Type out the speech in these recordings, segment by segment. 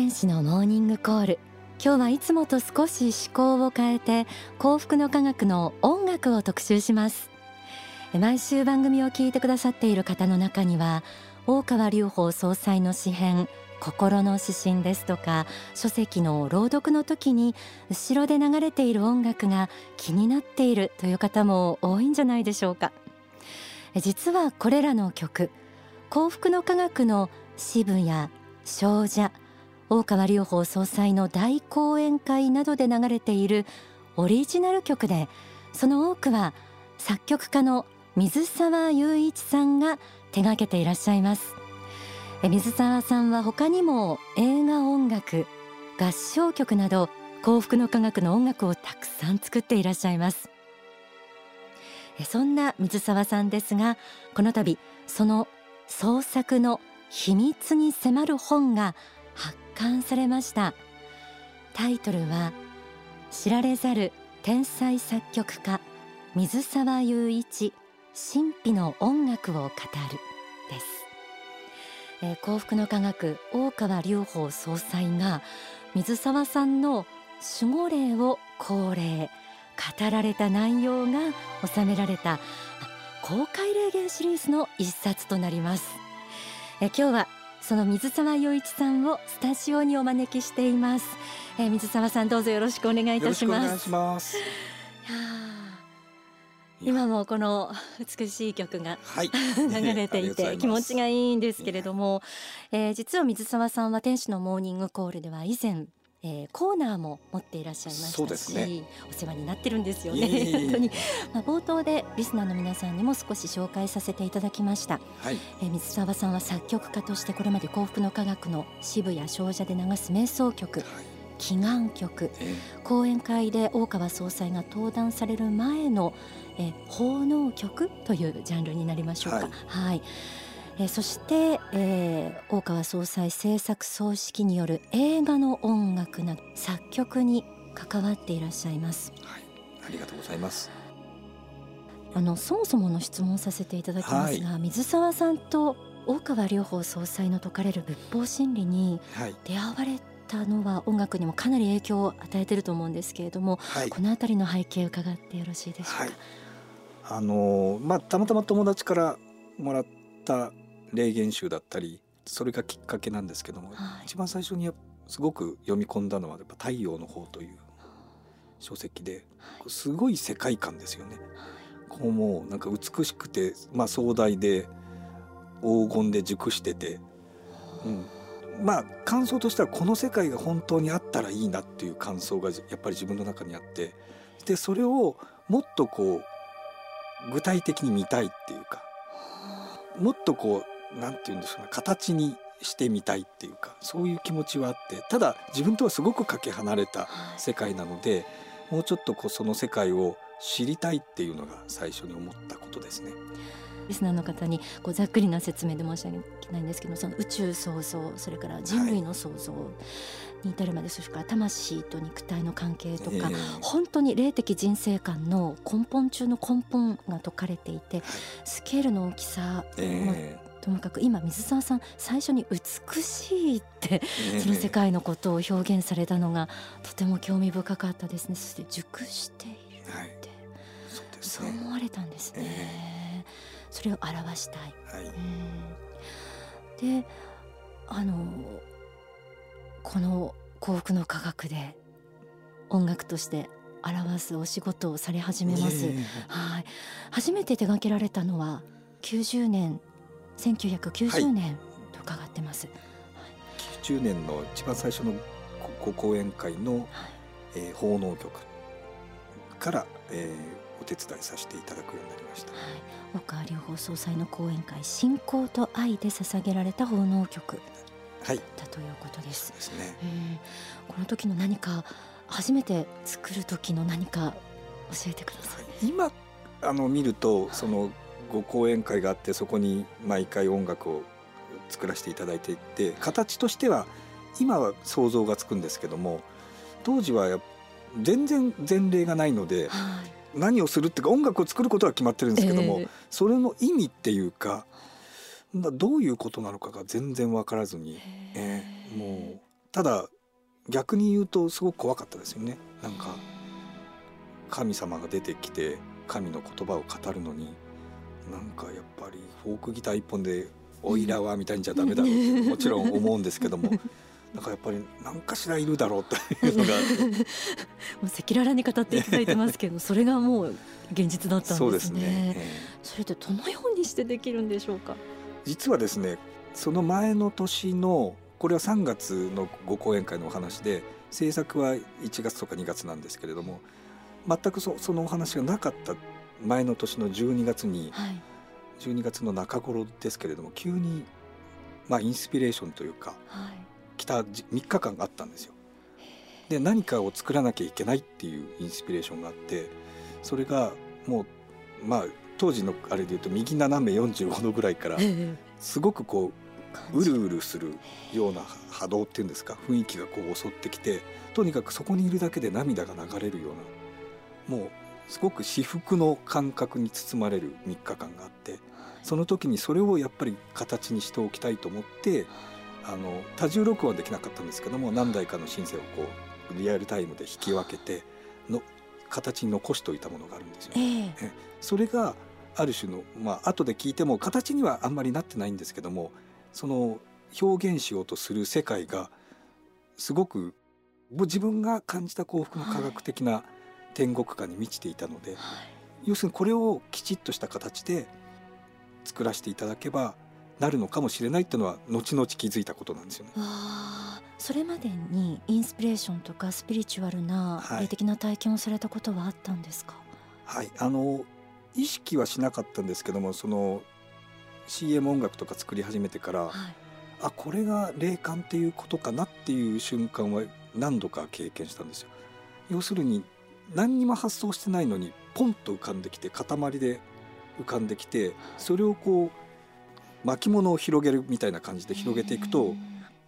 天使のモーニングコール。今日はいつもと少し思考を変えて幸福の科学の音楽を特集します。毎週番組を聞いてくださっている方の中には大川隆法総裁の詩編心の指針ですとか書籍の朗読の時に後ろで流れている音楽が気になっているという方も多いんじゃないでしょうか。実はこれらの曲幸福の科学の支部や少女大川隆法総裁の大講演会などで流れているオリジナル曲でその多くは作曲家の水沢雄一さんが手掛けていらっしゃいます。水沢さんは他にも映画音楽合唱曲など幸福の科学の音楽をたくさん作っていらっしゃいます。そんな水沢さんですがこの度その創作の秘密に迫る本が刊されました。タイトルは知られざる天才作曲家水沢雄一神秘の音楽を語るです、えー、幸福の科学大川隆法総裁が水沢さんの守護霊を恒例語られた内容が収められた公開霊言シリーズの一冊となります。え今日はその水沢洋一さんをスタジオにお招きしています、えー、水沢さんどうぞよろしくお願いいたします。今もこの美しい曲が、はい、流れていて気持ちがいいんですけれども、えー、実は水沢さんは天使のモーニングコールでは以前えー、コーナーも持っていらっしゃいましたし、ね、お世話になってるんですよね。本当に、まあ、冒頭でリスナーの皆さんにも少し紹介させていただきました。はい、えー、水沢さんは作曲家としてこれまで幸福の科学の支部や少女で流す瞑想曲、はい、祈願曲、えー、講演会で大川総裁が登壇される前の、えー、奉納曲というジャンルになりましょうか。はい、はいえー、そして、えー、大川総裁制作総指揮による映画の音楽など作曲に関わっていらっしゃいます。はい、ありがとうございます。あのそもそもの質問させていただきますが、はい、水沢さんと大川隆法総裁の説かれる仏法真理に出会われたのは音楽にもかなり影響を与えていると思うんですけれども、はい、この辺りの背景伺ってよろしいでしょうか？はい、あのまあたまたま友達からもらった霊言集だったりそれがきっかけなんですけども、はい、一番最初にすごく読み込んだのはやっぱ「太陽の方」という書籍ですごい世界観ですよね。こうもうなんか美しくて、まあ、壮大で黄金で熟してて、うん、まあ感想としてはこの世界が本当にあったらいいなっていう感想がやっぱり自分の中にあってでそれをもっとこう具体的に見たいっていうかもっとこうなんて言うんでしょうね形にしてみたいっていうかそういう気持ちはあってただ自分とはすごくかけ離れた世界なので、もうちょっとこうその世界を知りたいっていうのが最初に思ったことですね。リスナーの方にこうざっくりな説明で申し訳ないんですけどその宇宙創造それから人類の創造に至るまで、それから魂と肉体の関係とか、えー、本当に霊的人生観の根本中の根本が説かれていてスケールの大きさも、え。ーともかく今水沢さん最初に美しいって、その世界のことを表現されたのがとても興味深かったですね。そして熟しているって、はい。そうね、そう思われたんですね、えー、それを表したい、はい、であのこの幸福の科学で音楽として表すお仕事をされ始めます。はい、初めて手掛けられたのは90年1990年と伺ってます。はい、90年の一番最初の講演会の、はい、えー、奉納局から、えー、お手伝いさせていただくようになりました。はい、岡良法総裁の講演会信仰と愛で捧げられた奉納曲はい、だということです。ですね、この時の何か初めて作る時の何か教えてください。今あの見ると、そのご講演会があってそこに毎回音楽を作らせていただいていて形としては今は想像がつくんですけども当時は全然前例がないので、はい、何をするっていうか音楽を作ることは決まってるんですけども、えー、それの意味っていうかどういうことなのかが全然分からずに、え。ー、もうただ逆に言うとすごく怖かったですよね。なんか神様が出てきて神の言葉を語るのになんかやっぱりフォークギター一本で「おいらは」みたいにじゃダメだろうって もちろん思うんですけども。なんかやっぱり何かしらいるだろうというのが もう赤裸々に語っていただいてますけどそれがもう現実だったんですね。そうですね、えー、それってどのようにしてできるんでしょうか？実はですねその前の年のこれは3月のご講演会のお話で制作は1月とか2月なんですけれども全くそそのお話がなかった前の年の12月に、はい、12月の中頃ですけれども急に、まあ、インスピレーションというか、はい、来た3日間があったんですよ。で何かを作らなきゃいけないっていうインスピレーションがあってそれがもうまあ当時のあれでいうと右斜め45度ぐらいからすごくこううるうるするような波動っていうんですか雰囲気がこう襲ってきてとにかくそこにいるだけで涙が流れるようなもうすごく至福の感覚に包まれる3日間があってその時にそれをやっぱり形にしておきたいと思ってあの多重録音できなかったんですけども何台かのシンセをこうリアルタイムで弾き分けての形に残しておいたものがあるんですよ。ね。え。ー、それがある種のまあ後で聞いても形にはあんまりなってないんですけどもその表現しようとする世界がすごく自分が感じた幸福の科学的な天国観に満ちていたので、はい、要するにこれをきちっとした形で作らせていただけばなるのかもしれないっていうのは後々気づいたことなんですよね。それまでにインスピレーションとかスピリチュアルな霊的な体験をされたことはあったんですか、はい、はい、あの意識はしなかったんですけどもその CM 音楽とか作り始めてから、はい、あこれが霊感っていうことかなっていう瞬間は何度か経験したんですよ。要するに何にも発想してないのにポンと浮かんできて塊で浮かんできてそれをこう巻物を広げるみたいな感じで広げていくと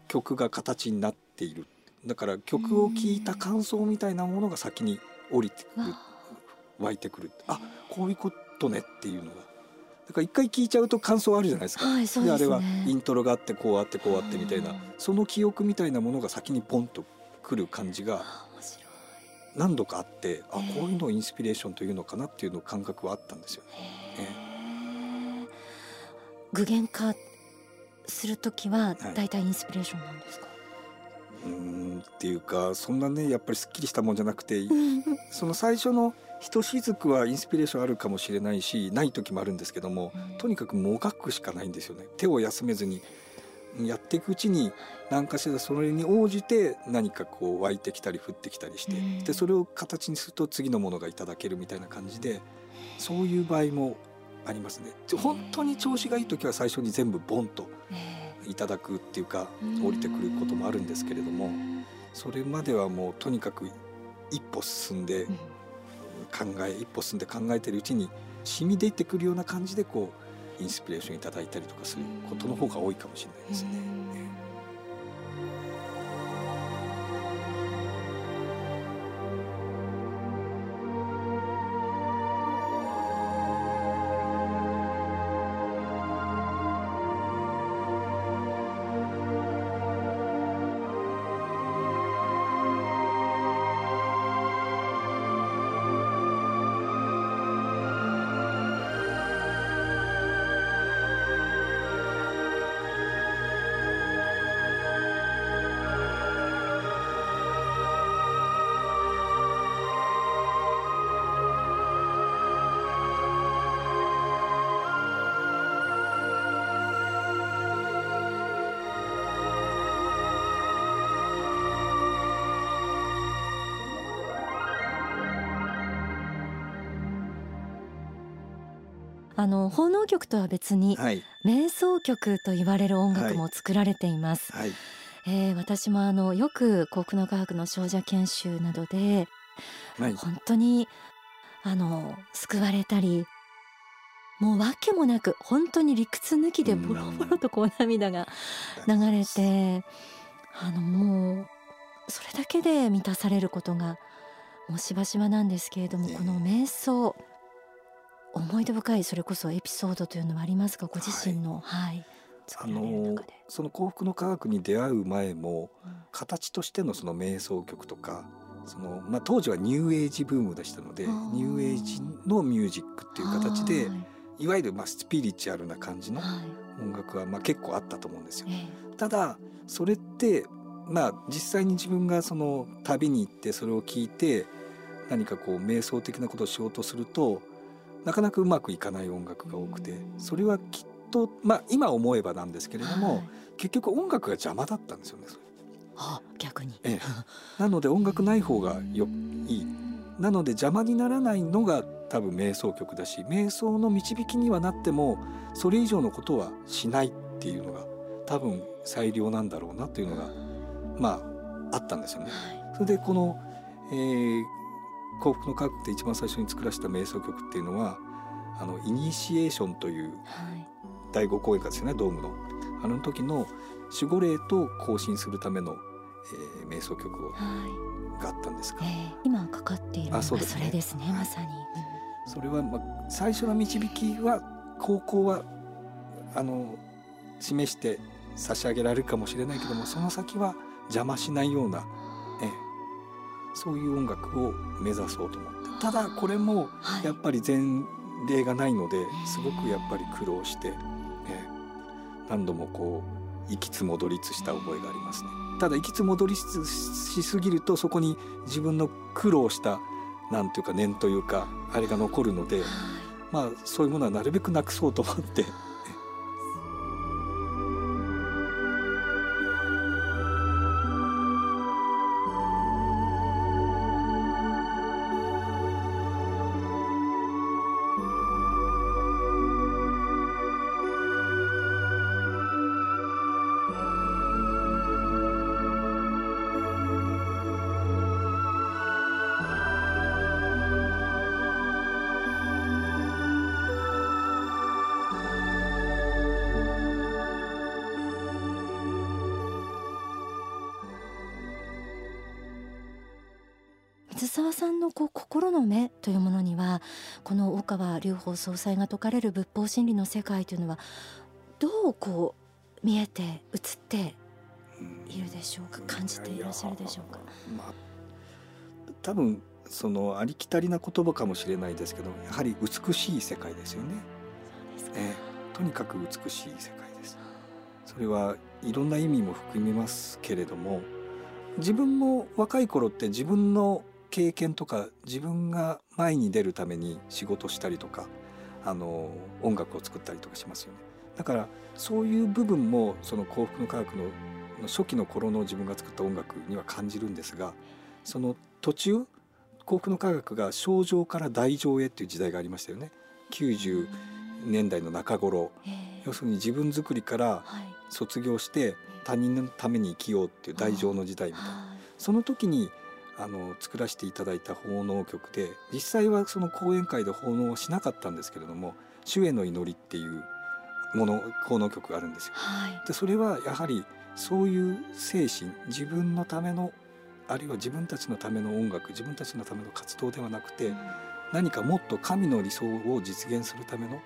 曲が形になっている。だから曲を聴いた感想みたいなものが先に降りてくる。湧いてくる。あこういうことねっていうのが。だから一回聞いちゃうと感想あるじゃないですか、はいでね、であれはイントロがあってこうあってこうあってみたいな。その記憶みたいなものが先にポンとくる感じが何度かあってあこういうのをインスピレーションというのかなっていうの感覚はあったんですよね。具現化する時は大体インスピレーションなんですか、はいうんっていうかそんなねやっぱりすっきりしたもんじゃなくてその最初のひとしずくはインスピレーションあるかもしれないしない時もあるんですけども、とにかくもがくしかないんですよね。手を休めずにやっていくうちに何かしらそれに応じて何かこう湧いてきたり降ってきたりして、でそれを形にすると次のものがいただけるみたいな感じでそういう場合もありますね。本当に調子がいい時は最初に全部ボンといただくっていうか降りてくることもあるんですけれどもそれまではもうとにかく一歩進んで考え一歩進んで考えてるうちに染み出てくるような感じでこうインスピレーションいただいたりとかすることの方が多いかもしれないですね。あの奉納曲とは別に、はい、瞑想曲と言われる音楽も作られています。はい、えー、私もあのよく幸福の科学の少女研修などで、はい、本当にあの救われたりもう訳もなく本当に理屈抜きでボロボロとこう涙が 流れてあのもうそれだけで満たされることがもうしばしばなんですけれども、この瞑想思い出深いそれこそエピソードというのはありますか？ご自身の、はい、あのその幸福の科学に出会う前も、形としてのその瞑想曲とかその、まあ、当時はニューエイジブームでしたのでニュー。エイジのミュージックっていう形でい。わゆるまあスピリチュアルな感じの音楽はまあ結構あったと思うんですよ。ただそれってまあ実際に自分がその旅に行ってそれを聞いて何かこう瞑想的なことをしようとするとなかなかうまくいかない音楽が多くてそれはきっとまあ今思えばなんですけれども、はい、結局音楽が邪魔だったんですよね。はあ、逆に、ええ、なので音楽ない方がよいい。なので邪魔にならないのが多分瞑想曲だし瞑想の導きにはなってもそれ以上のことはしないっていうのが多分最良なんだろうなというのがまああったんですよね。それでこの、えー、幸福の科学って一番最初に作らせた瞑想曲っていうのはあのイニシエーションという第5公演会ですよねドームの。あの時の守護霊と更新するための、えー、瞑想曲を、はい、があったんですが、えー、今かかっているのがそれですね、まさに。それは、まあ、最初の導きは高校はあの示して差し上げられるかもしれないけどもその先は邪魔しないような、ええ、そういう音楽を目指そうと思って。ただこれもやっぱり前例がないのですごくやっぱり苦労して、ええ、何度もこう行きつ戻りつした覚えがありますね。ただ行きつ戻りつしすぎるとそこに自分の苦労したなんていうか念というかあれが残るので、まあそういうものはなるべくなくそうと思って沢さんのこう心の目というものにはこの大川隆法総裁が説かれる仏法真理の世界というのはどうこう見えて映っているでしょうか？感じていらっしゃるでしょうか？まあ、多分そのありきたりな言葉かもしれないですけどやはり美しい世界ですよね。えー、とにかく美しい世界です。それはいろんな意味も含みますけれども自分も若い頃って自分の経験とか自分が前に出るために仕事したりとかあの音楽を作ったりとかしますよね。だからそういう部分もその幸福の科学の初期の頃の自分が作った音楽には感じるんですがその途中幸福の科学が症状から大乗へっていう時代がありましたよね。90年代の中頃。要するに自分作りから卒業して他人のために生きようっていう大乗の時代みたいな。その時にあの作らせていただいた奉納曲で実際はその講演会で奉納をしなかったんですけれども「主への祈り」っていうもの奉納曲があるんですよ。はい、でそれはやはりそういう精神自分のためのあるいは自分たちのための音楽自分たちのための活動ではなくて、うん、何かもっと神の理想を実現するためのあ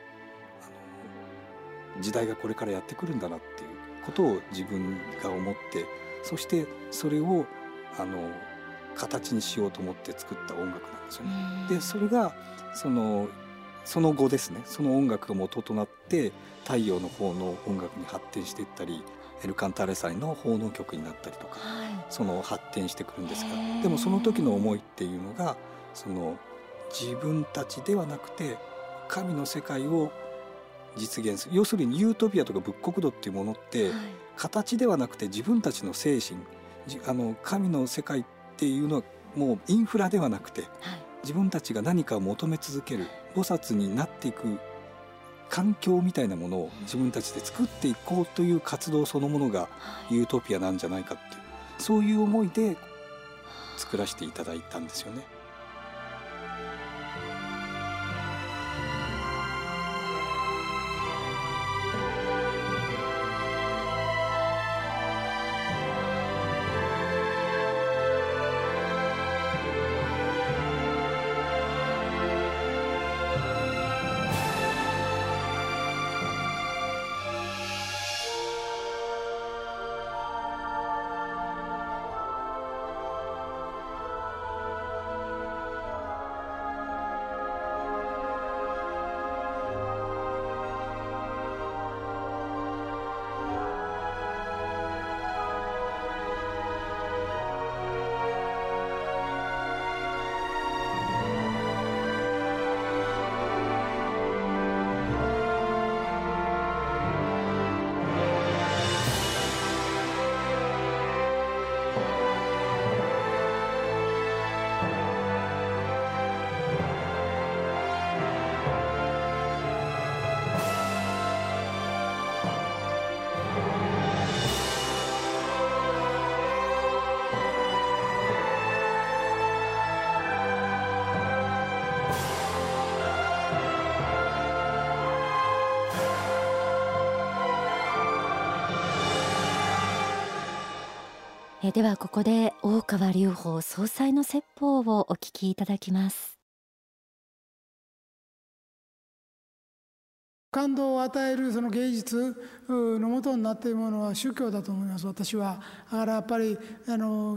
の時代がこれからやってくるんだなっていうことを自分が思ってそしてそれをあの形にしようと思って作った音楽なんですよね。でそれがそのその後ですね。その音楽が元となって太陽の方の音楽に発展していったりエルカンタレ祭の奉納曲になったりとか、はい、その発展してくるんですがでもその時の思いっていうのがその自分たちではなくて神の世界を実現する。要するにユートピアとか仏国土っていうものって、はい、形ではなくて自分たちの精神あの神の世界っていうのはもうインフラではなくて、はい、自分たちが何かを求め続ける菩薩になっていく環境みたいなものを自分たちで作っていこうという活動そのものがユートピアなんじゃないかっていうそういう思いで作らせていただいたんですよね。えではここで大川隆法総裁の説法をお聞きいただきます。感動を与えるその芸術のもとになっているものは宗教だと思います。私はだからやっぱりあの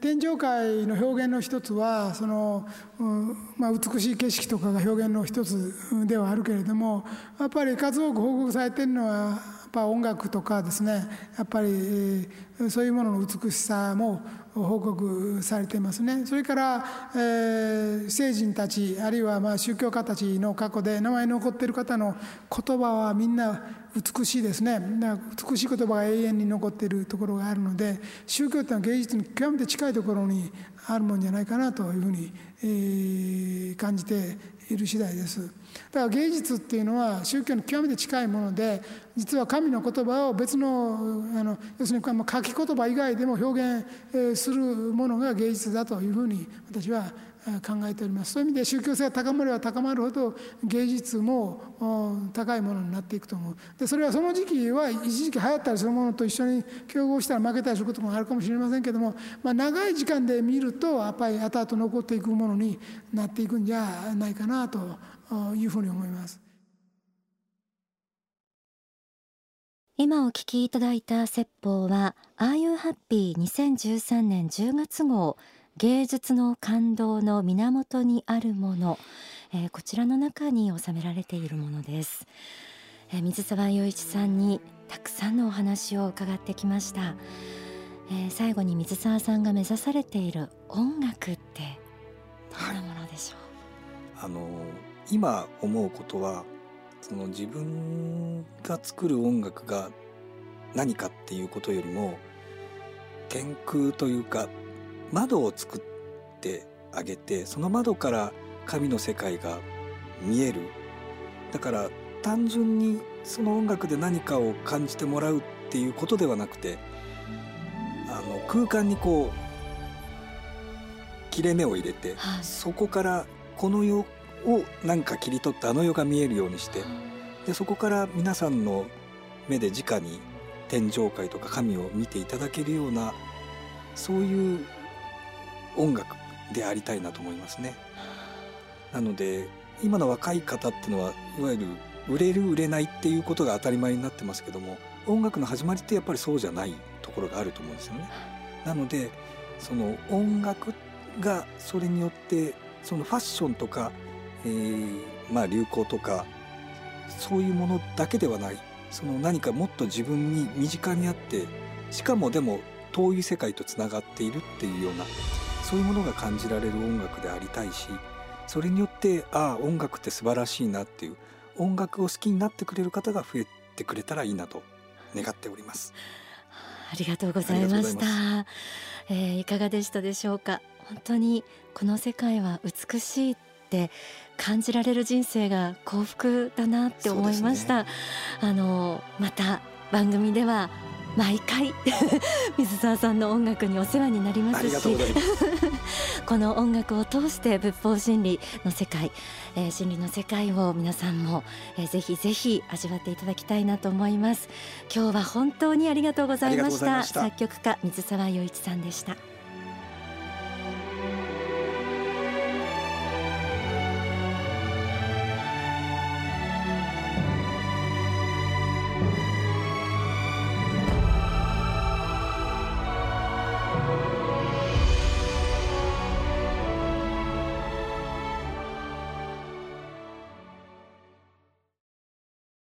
天上界の表現の一つはその、まあ、美しい景色とかが表現の一つではあるけれどもやっぱり数多く報告されているのはっぱ音楽とかですねやっぱりそういうものの美しさも報告されていますねそれから、えー、聖人たちあるいはま宗教家たちの過去で名前に残っている方の言葉はみんな美しいですね美しい言葉が永遠に残っているところがあるので宗教っていうのは芸術に極めて近いところにあるもんじゃないかなというふうに、えー、感じている次第です。だから芸術っていうのは宗教に極めて近いもので実は神の言葉を別のあの要するに書き言葉以外でも表現するものが芸術だというふうに私は考えております。そういう意味で宗教性が高まれば高まるほど芸術も高いものになっていくと思う。でそれはその時期は一時期流行ったりするものと一緒に競合したら負けたりすることもあるかもしれませんけども、まあ、長い時間で見るとやっぱり後々残っていくものになっていくんじゃないかなというふうに思います。今お聞きいただいた説法は「Are You Happy」2013年10月号芸術の感動の源にあるもの、えー、こちらの中に収められているものです、えー、水沢雄一さんにたくさんのお話を伺ってきました、えー、最後に水沢さんが目指されている音楽ってどんなものでしょう、はい、あの今思うことはその自分が作る音楽が何かっていうことよりも天空というか窓を作ってあげてその窓から神の世界が見える。だから単純にその音楽で何かを感じてもらうっていうことではなくてあの空間にこう切れ目を入れて、はい、そこからこの世をなんか切り取ってあの世が見えるようにしてでそこから皆さんの目で直に天上界とか神を見ていただけるようなそういう音楽でありたいなと思いますね。なので今の若い方っていうのはいわゆる売れる売れないっていうことが当たり前になってますけども音楽の始まりってやっぱりそうじゃないところがあると思うんですよね。なのでその音楽がそれによってそのファッションとか、えー、まあ流行とかそういうものだけではない。その何かもっと自分に身近にあってしかもでも遠い世界とつながっているっていうようなそういうものが感じられる音楽でありたいしそれによってああ音楽って素晴らしいなっていう音楽を好きになってくれる方が増えてくれたらいいなと願っております。ありがとうございました。えー、いかがでしたでしょうか？本当にこの世界は美しいって感じられる人生が幸福だなって思いました、ね、あのまた番組では毎回 水沢さんの音楽にお世話になりますし この音楽を通して仏法真理の世界、えー、真理の世界を皆さんも、えー、ぜひぜひ味わっていただきたいなと思います。今日は本当にありがとうございました。作曲家水沢洋一さんでした